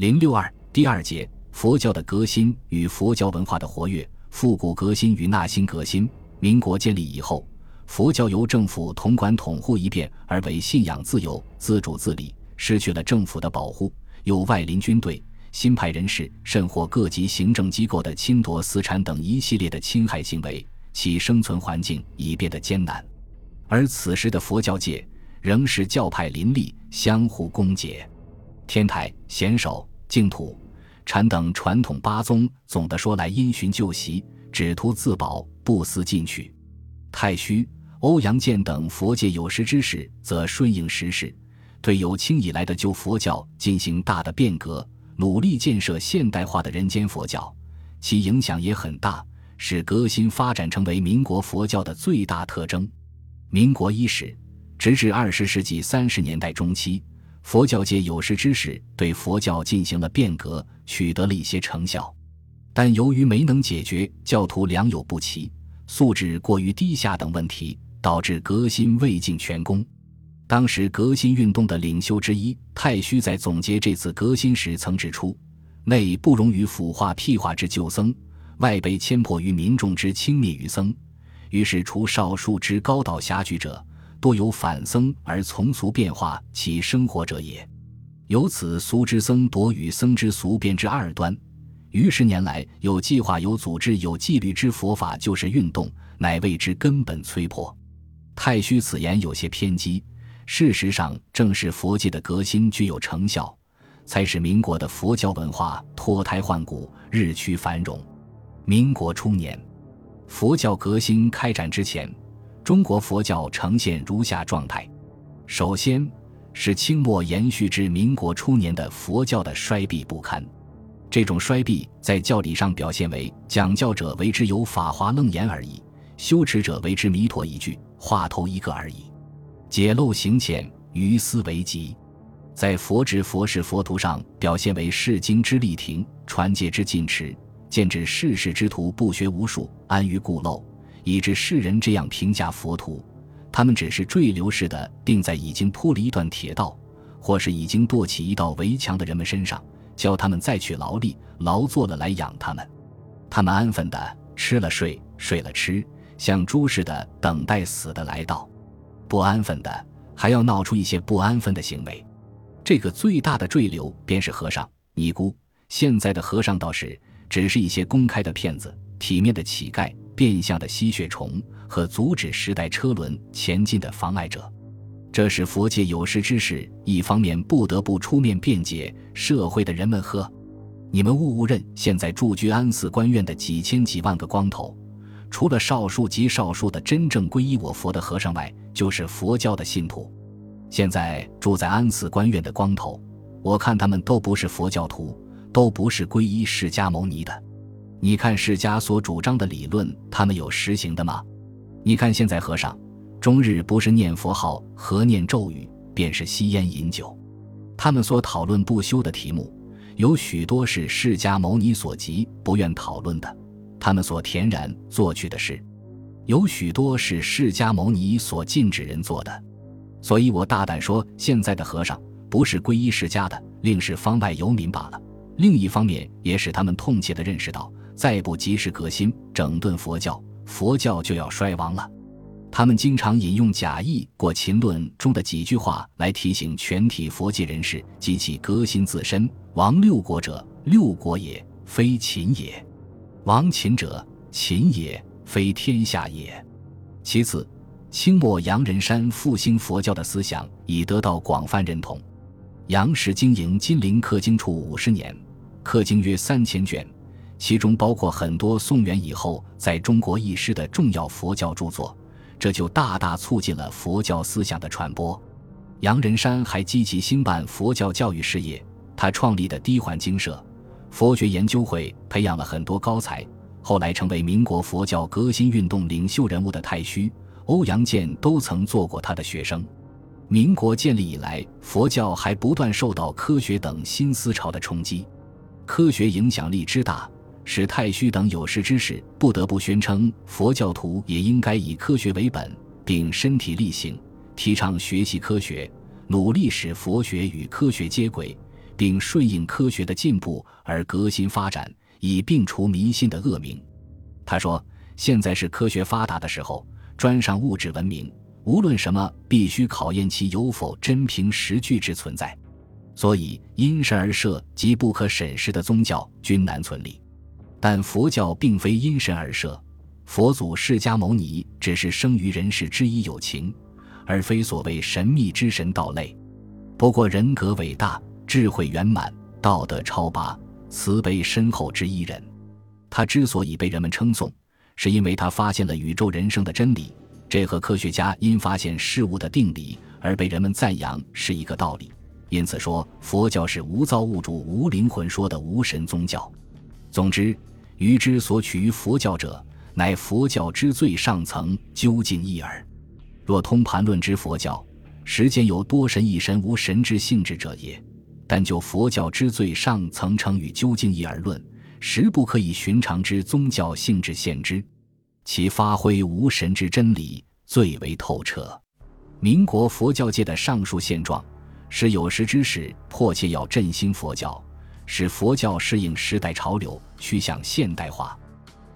零六二第二节佛教的革新与佛教文化的活跃。复古革新与纳新革新。民国建立以后，佛教由政府统管统护一变，而为信仰自由、自主自理，失去了政府的保护，有外邻军队、新派人士，甚或各级行政机构的侵夺私产等一系列的侵害行为，其生存环境已变得艰难。而此时的佛教界仍是教派林立，相互攻讦。天台、显首、净土。禅等传统八宗，总的说来，因循旧习，只图自保，不思进取。太虚、欧阳健等佛界有识之士，则顺应时势，对有清以来的旧佛教进行大的变革，努力建设现代化的人间佛教，其影响也很大，使革新发展成为民国佛教的最大特征。民国伊始，直至二十世纪三十年代中期。佛教界有识之士对佛教进行了变革，取得了一些成效，但由于没能解决教徒良莠不齐、素质过于低下等问题，导致革新未尽全功。当时革新运动的领袖之一太虚在总结这次革新时曾指出：“内不容于腐化屁化之旧僧，外被牵迫于民众之轻蔑于僧，于是除少数之高道狭举者。”多有反僧而从俗变化其生活者也，由此俗之僧夺与僧之俗变之二端。于十年来，有计划、有组织、有纪律之佛法就是运动，乃谓之根本摧破。太虚此言有些偏激，事实上正是佛界的革新具有成效，才使民国的佛教文化脱胎换骨、日趋繁荣。民国初年，佛教革新开展之前。中国佛教呈现如下状态：首先是清末延续至民国初年的佛教的衰弊不堪。这种衰弊在教理上表现为讲教者为之有法华楞严而已，修持者为之弥陀一句、话头一个而已，解漏行浅，于斯为极。在佛指佛事佛图上表现为世经之力停，传戒之禁持，见指世事之徒不学无术，安于固陋。以致世人这样评价佛徒：他们只是坠流似的钉在已经铺了一段铁道，或是已经垛起一道围墙的人们身上，教他们再去劳力，劳作了来养他们。他们安分的吃了睡，睡了吃，像猪似的等待死的来到；不安分的还要闹出一些不安分的行为。这个最大的坠流便是和尚、尼姑。现在的和尚道士只是一些公开的骗子，体面的乞丐。变相的吸血虫和阻止时代车轮前进的妨碍者，这是佛界有识之士一方面不得不出面辩解社会的人们呵，你们误误认，现在驻居安寺官院的几千几万个光头，除了少数极少数的真正皈依我佛的和尚外，就是佛教的信徒。现在住在安寺官院的光头，我看他们都不是佛教徒，都不是皈依释迦牟尼的。你看释迦所主张的理论，他们有实行的吗？你看现在和尚，终日不是念佛号和念咒语，便是吸烟饮酒。他们所讨论不休的题目，有许多是释迦牟尼所及不愿讨论的；他们所恬然做去的事，有许多是释迦牟尼所禁止人做的。所以我大胆说，现在的和尚不是皈依释迦的，另是方外游民罢了。另一方面，也使他们痛切地认识到。再不及时革新整顿佛教，佛教就要衰亡了。他们经常引用贾谊《过秦论》中的几句话来提醒全体佛界人士及其革新自身：亡六国者，六国也，非秦也；亡秦者，秦也，非天下也。其次，清末杨仁山复兴佛教的思想已得到广泛认同。杨氏经营金陵刻经处五十年，刻经约三千卷。其中包括很多宋元以后在中国遗失的重要佛教著作，这就大大促进了佛教思想的传播。杨仁山还积极兴办佛教教育事业，他创立的低环经社、佛学研究会，培养了很多高才。后来成为民国佛教革新运动领袖人物的太虚、欧阳健都曾做过他的学生。民国建立以来，佛教还不断受到科学等新思潮的冲击，科学影响力之大。使太虚等有识之士不得不宣称，佛教徒也应该以科学为本，并身体力行，提倡学习科学，努力使佛学与科学接轨，并顺应科学的进步而革新发展，以摒除迷信的恶名。他说：“现在是科学发达的时候，专上物质文明，无论什么，必须考验其有否真凭实据之存在。所以，因神而设及不可审视的宗教均难存立。但佛教并非因神而设，佛祖释迦牟尼只是生于人世之一有情，而非所谓神秘之神道类。不过，人格伟大、智慧圆满、道德超拔、慈悲深厚之一人。”他之所以被人们称颂，是因为他发现了宇宙人生的真理，这和科学家因发现事物的定理而被人们赞扬是一个道理。因此说，佛教是无造物主、无灵魂说的无神宗教。总之，余之所取于佛教者，乃佛教之最上层究竟义耳。若通盘论之佛教，实见有多神一神无神之性质者也。但就佛教之最上层称与究竟义而论。实不可以寻常之宗教性质限之，其发挥无神之真理最为透彻。民国佛教界的上述现状，使有识之士迫切要振兴佛教，使佛教适应时代潮流，趋向现代化。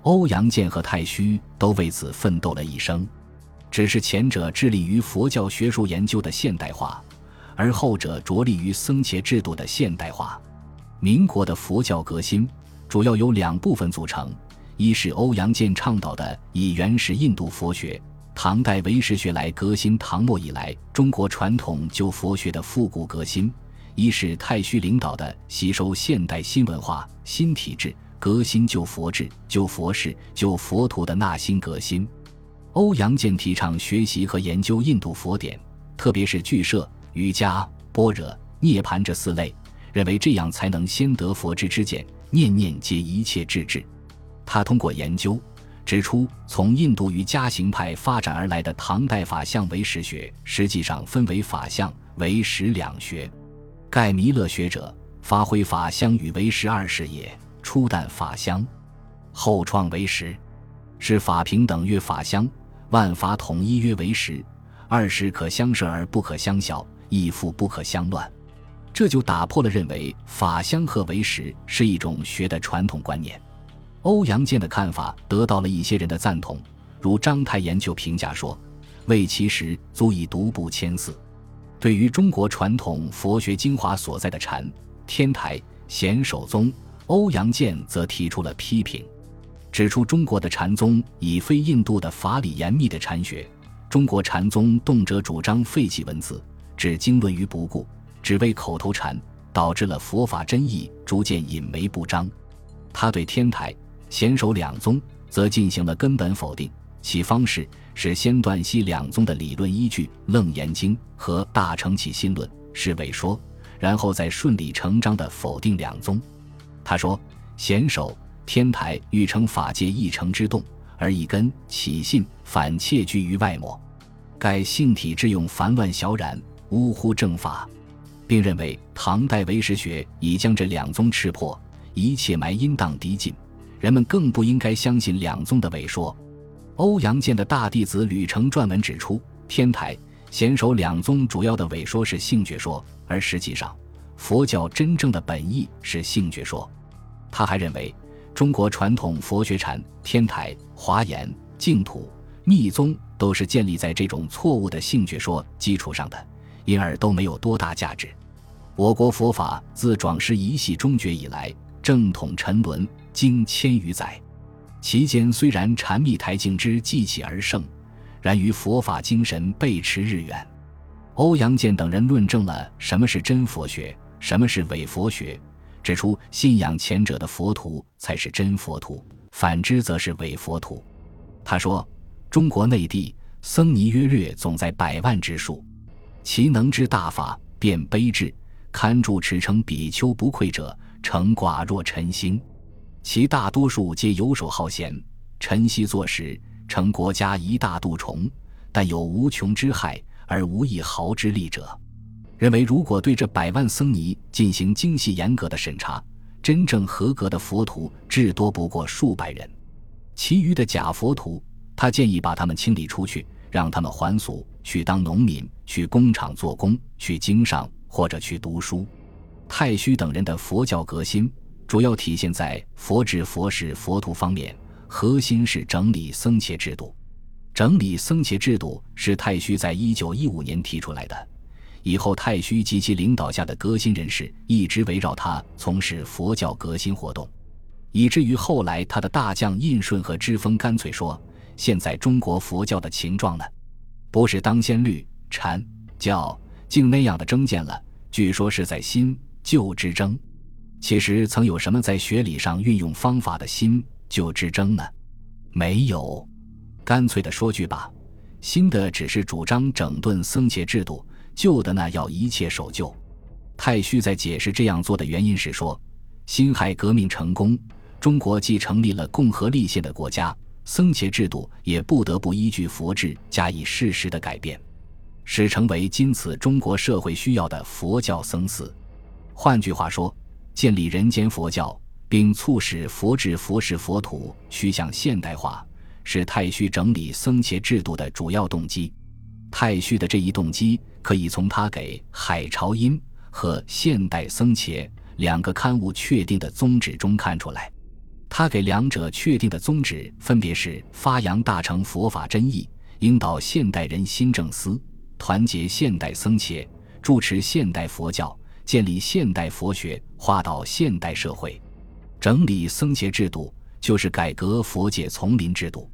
欧阳健和太虚都为此奋斗了一生，只是前者致力于佛教学术研究的现代化，而后者着力于僧伽制度的现代化。民国的佛教革新。主要由两部分组成：一是欧阳健倡导的以原始印度佛学、唐代唯识学来革新唐末以来中国传统旧佛学的复古革新；一是太虚领导的吸收现代新文化、新体制、革新旧佛制、旧佛事、旧佛徒的纳新革新。欧阳健提倡学习和研究印度佛典，特别是俱舍、瑜伽、般若、涅盘这四类，认为这样才能先得佛之之见。念念皆一切智智。他通过研究指出，从印度瑜伽行派发展而来的唐代法相唯识学，实际上分为法相、唯识两学。盖弥勒学者发挥法相与唯识二事也，初旦法相，后创唯识，是法平等曰法相，万法统一曰唯识。二事可相摄而不可相小，亦复不可相乱。这就打破了认为法相和为实是一种学的传统观念。欧阳健的看法得到了一些人的赞同，如章太炎就评价说：“为其实足以独步千四。”对于中国传统佛学精华所在的禅、天台、显首宗，欧阳健则提出了批评，指出中国的禅宗已非印度的法理严密的禅学，中国禅宗动辄主张废弃文字，置经论于不顾。只为口头禅，导致了佛法真意逐渐隐没不彰。他对天台、显首两宗则进行了根本否定，其方式是先断析两宗的理论依据《楞严经》和《大乘起心论》是伪说，然后再顺理成章地否定两宗。他说：显首、天台欲成法界一城之动，而一根起信反窃居于外膜，盖性体之用烦乱小染，呜呼正法。并认为唐代唯识学已将这两宗吃破，一切埋阴荡敌尽，人们更不应该相信两宗的伪说。欧阳剑的大弟子吕澄撰文指出，天台、显首两宗主要的伪说是性觉说，而实际上佛教真正的本意是性觉说。他还认为，中国传统佛学禅、天台、华严、净土、密宗都是建立在这种错误的性觉说基础上的。因而都没有多大价值。我国佛法自转师一系终绝以来，正统沉沦经千余载，其间虽然禅密台静之继起而盛，然于佛法精神背驰日远。欧阳健等人论证了什么是真佛学，什么是伪佛学，指出信仰前者的佛徒才是真佛徒，反之则是伪佛徒。他说：“中国内地僧尼约略总在百万之数。”其能知大法，便卑智，堪住持称比丘不愧者，成寡若晨星。其大多数皆游手好闲，晨曦作食，成国家一大蠹虫，但有无穷之害，而无一毫之利者。认为，如果对这百万僧尼进行精细严格的审查，真正合格的佛徒至多不过数百人，其余的假佛徒，他建议把他们清理出去。让他们还俗，去当农民，去工厂做工，去经商，或者去读书。太虚等人的佛教革新，主要体现在佛制、佛事、佛徒方面，核心是整理僧伽制度。整理僧伽制度是太虚在一九一五年提出来的，以后太虚及其领导下的革新人士一直围绕他从事佛教革新活动，以至于后来他的大将印顺和知风干脆说：“现在中国佛教的情状呢，不是当先律禅教竟那样的争见了，据说是在新旧之争。其实曾有什么在学理上运用方法的新旧之争呢？没有。”干脆的说句吧，新的只是主张整顿僧伽制度，旧的呢要一切守旧。太虚在解释这样做的原因是说，辛亥革命成功，中国既成立了共和立宪的国家，僧伽制度也不得不依据佛制加以适时的改变，使成为今此中国社会需要的佛教僧寺。换句话说，建立人间佛教，并促使佛制、佛事、佛土趋向现代化。是太虚整理僧伽制度的主要动机。太虚的这一动机，可以从他给《海潮音》和《现代僧伽》两个刊物确定的宗旨中看出来。他给两者确定的宗旨，分别是发扬大乘佛法真义，引导现代人心正思，团结现代僧伽，主持现代佛教，建立现代佛学，化到现代社会，整理僧伽制度，就是改革佛界丛林制度。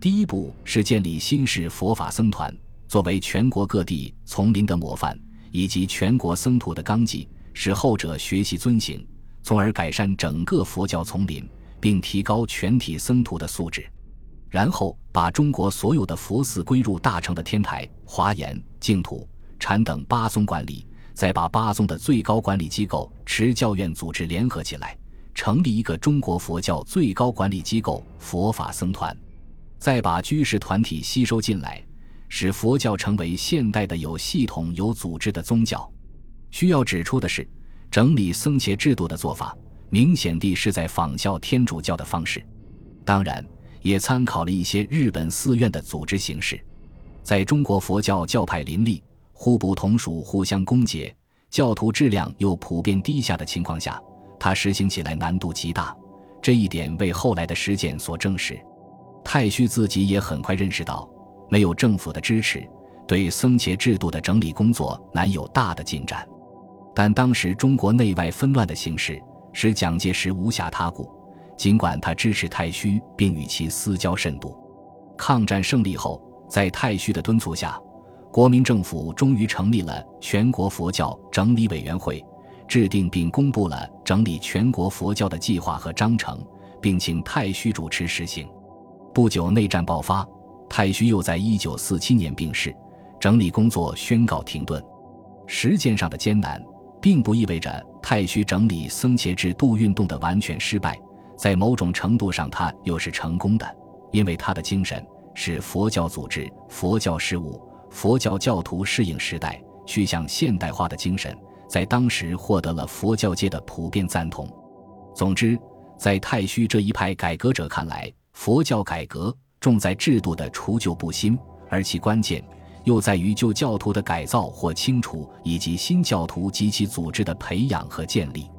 第一步是建立新式佛法僧团，作为全国各地丛林的模范，以及全国僧徒的纲纪，使后者学习遵行，从而改善整个佛教丛林，并提高全体僧徒的素质。然后把中国所有的佛寺归入大乘的天台、华严、净土、禅等八宗管理，再把八宗的最高管理机构持教院组织联合起来，成立一个中国佛教最高管理机构——佛法僧团。再把居士团体吸收进来，使佛教成为现代的有系统、有组织的宗教。需要指出的是，整理僧伽制度的做法，明显地是在仿效天主教的方式，当然也参考了一些日本寺院的组织形式。在中国佛教教派林立、互不同属、互相攻讦、教徒质量又普遍低下的情况下，它实行起来难度极大。这一点为后来的实践所证实。太虚自己也很快认识到，没有政府的支持，对僧伽制度的整理工作难有大的进展。但当时中国内外纷乱的形势使蒋介石无暇他顾，尽管他支持太虚，并与其私交甚笃。抗战胜利后，在太虚的敦促下，国民政府终于成立了全国佛教整理委员会，制定并公布了整理全国佛教的计划和章程，并请太虚主持实行。不久，内战爆发，太虚又在一九四七年病逝，整理工作宣告停顿。实践上的艰难，并不意味着太虚整理僧伽制度运动的完全失败，在某种程度上，他又是成功的，因为他的精神是佛教组织、佛教事务、佛教教徒适应时代、趋向现代化的精神，在当时获得了佛教界的普遍赞同。总之，在太虚这一派改革者看来，佛教改革重在制度的除旧布新，而其关键又在于旧教徒的改造或清除，以及新教徒及其组织的培养和建立。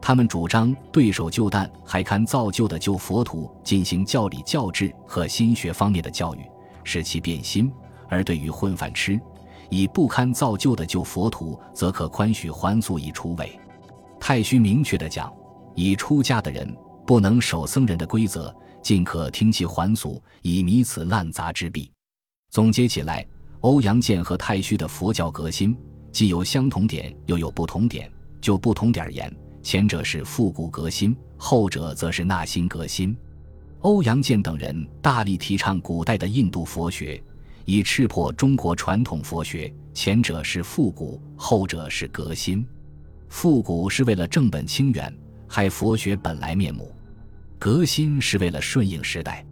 他们主张对守旧但，还看造就的旧佛徒进行教理教制和心学方面的教育，使其变新；而对于混饭吃、以不堪造就的旧佛徒，则可宽许还俗以除伪。太虚明确地讲，已出家的人不能守僧人的规则。尽可听其还俗，以弥此滥杂之弊。总结起来，欧阳健和太虚的佛教革新既有相同点，又有不同点。就不同点而言，前者是复古革新，后者则是纳新革新。欧阳健等人大力提倡古代的印度佛学，以赤破中国传统佛学。前者是复古，后者是革新。复古是为了正本清源，害佛学本来面目。革新是为了顺应时代，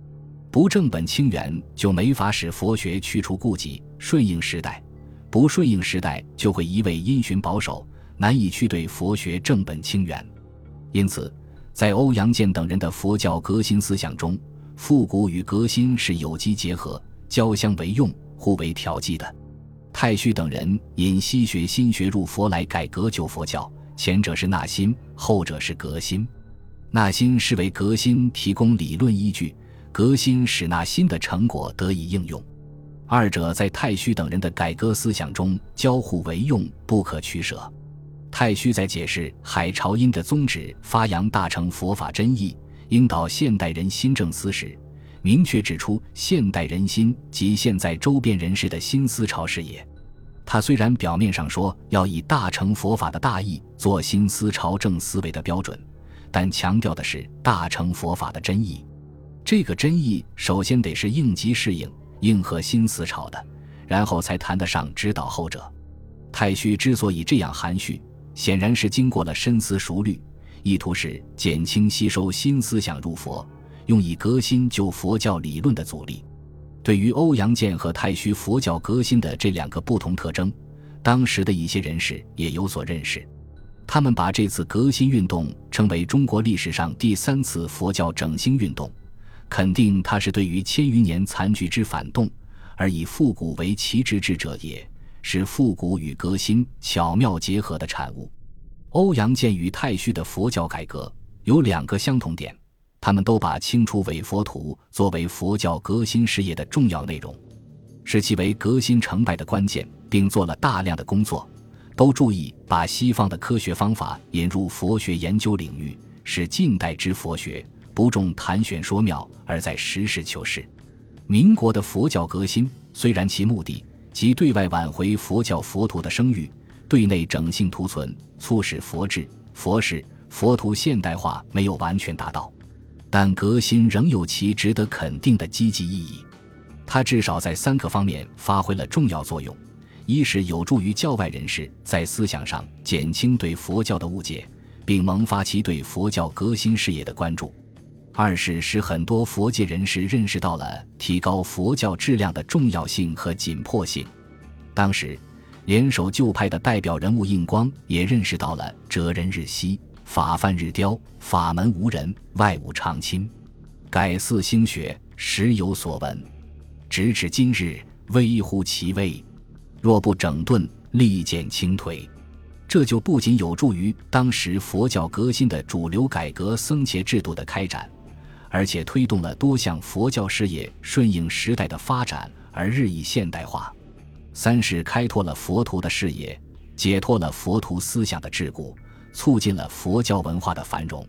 不正本清源就没法使佛学去除顾忌，顺应时代；不顺应时代，就会一味因循保守，难以去对佛学正本清源。因此，在欧阳健等人的佛教革新思想中，复古与革新是有机结合、交相为用、互为调剂的。太虚等人引西学新学入佛来改革旧佛教，前者是纳新，后者是革新。纳新是为革新提供理论依据，革新使纳新的成果得以应用。二者在太虚等人的改革思想中交互为用，不可取舍。太虚在解释海潮音的宗旨，发扬大乘佛法真义，引导现代人心正思时，明确指出现代人心及现在周边人士的新思潮是也。他虽然表面上说要以大乘佛法的大义做新思潮正思维的标准，但强调的是大乘佛法的真义。这个真义首先得是应急适应。应和新思潮的，然后才谈得上指导后者。太虚之所以这样含蓄，显然是经过了深思熟虑，意图是减轻吸收新思想入佛，用以革新旧佛教理论的阻力。对于欧阳剑和太虚佛教革新的这两个不同特征，当时的一些人士也有所认识。他们把这次革新运动称为中国历史上第三次佛教整兴运动。肯定它是对于千余年残局之反动，而以复古为旗帜之者也，是复古与革新巧妙结合的产物。欧阳剑与太虚的佛教改革有两个相同点，他们都把清除伪佛图作为佛教革新事业的重要内容，视其为革新成败的关键，并做了大量的工作，都注意把西方的科学方法引入佛学研究领域，使近代之佛学。不重谈玄说妙，而在实事求是。民国的佛教革新，虽然其目的即对外挽回佛教佛徒的声誉，对内整性图存，促使佛制、佛事、佛徒现代化没有完全达到，但革新仍有其值得肯定的积极意义。它至少在三个方面发挥了重要作用：一是有助于教外人士在思想上减轻对佛教的误解，并萌发其对佛教革新事业的关注。二是使很多佛界人士认识到了提高佛教质量的重要性和紧迫性。当时，联手旧派的代表人物印光也认识到了“哲人日息，法范日凋，法门无人，外物常侵，改四兴学，时有所闻。直至今日，微乎其微。若不整顿，力减轻颓。”这就不仅有助于当时佛教革新的主流改革僧伽制度的开展。而且推动了多项佛教事业顺应时代的发展而日益现代化。三是开拓了佛徒的视野，解脱了佛徒思想的桎梏，促进了佛教文化的繁荣。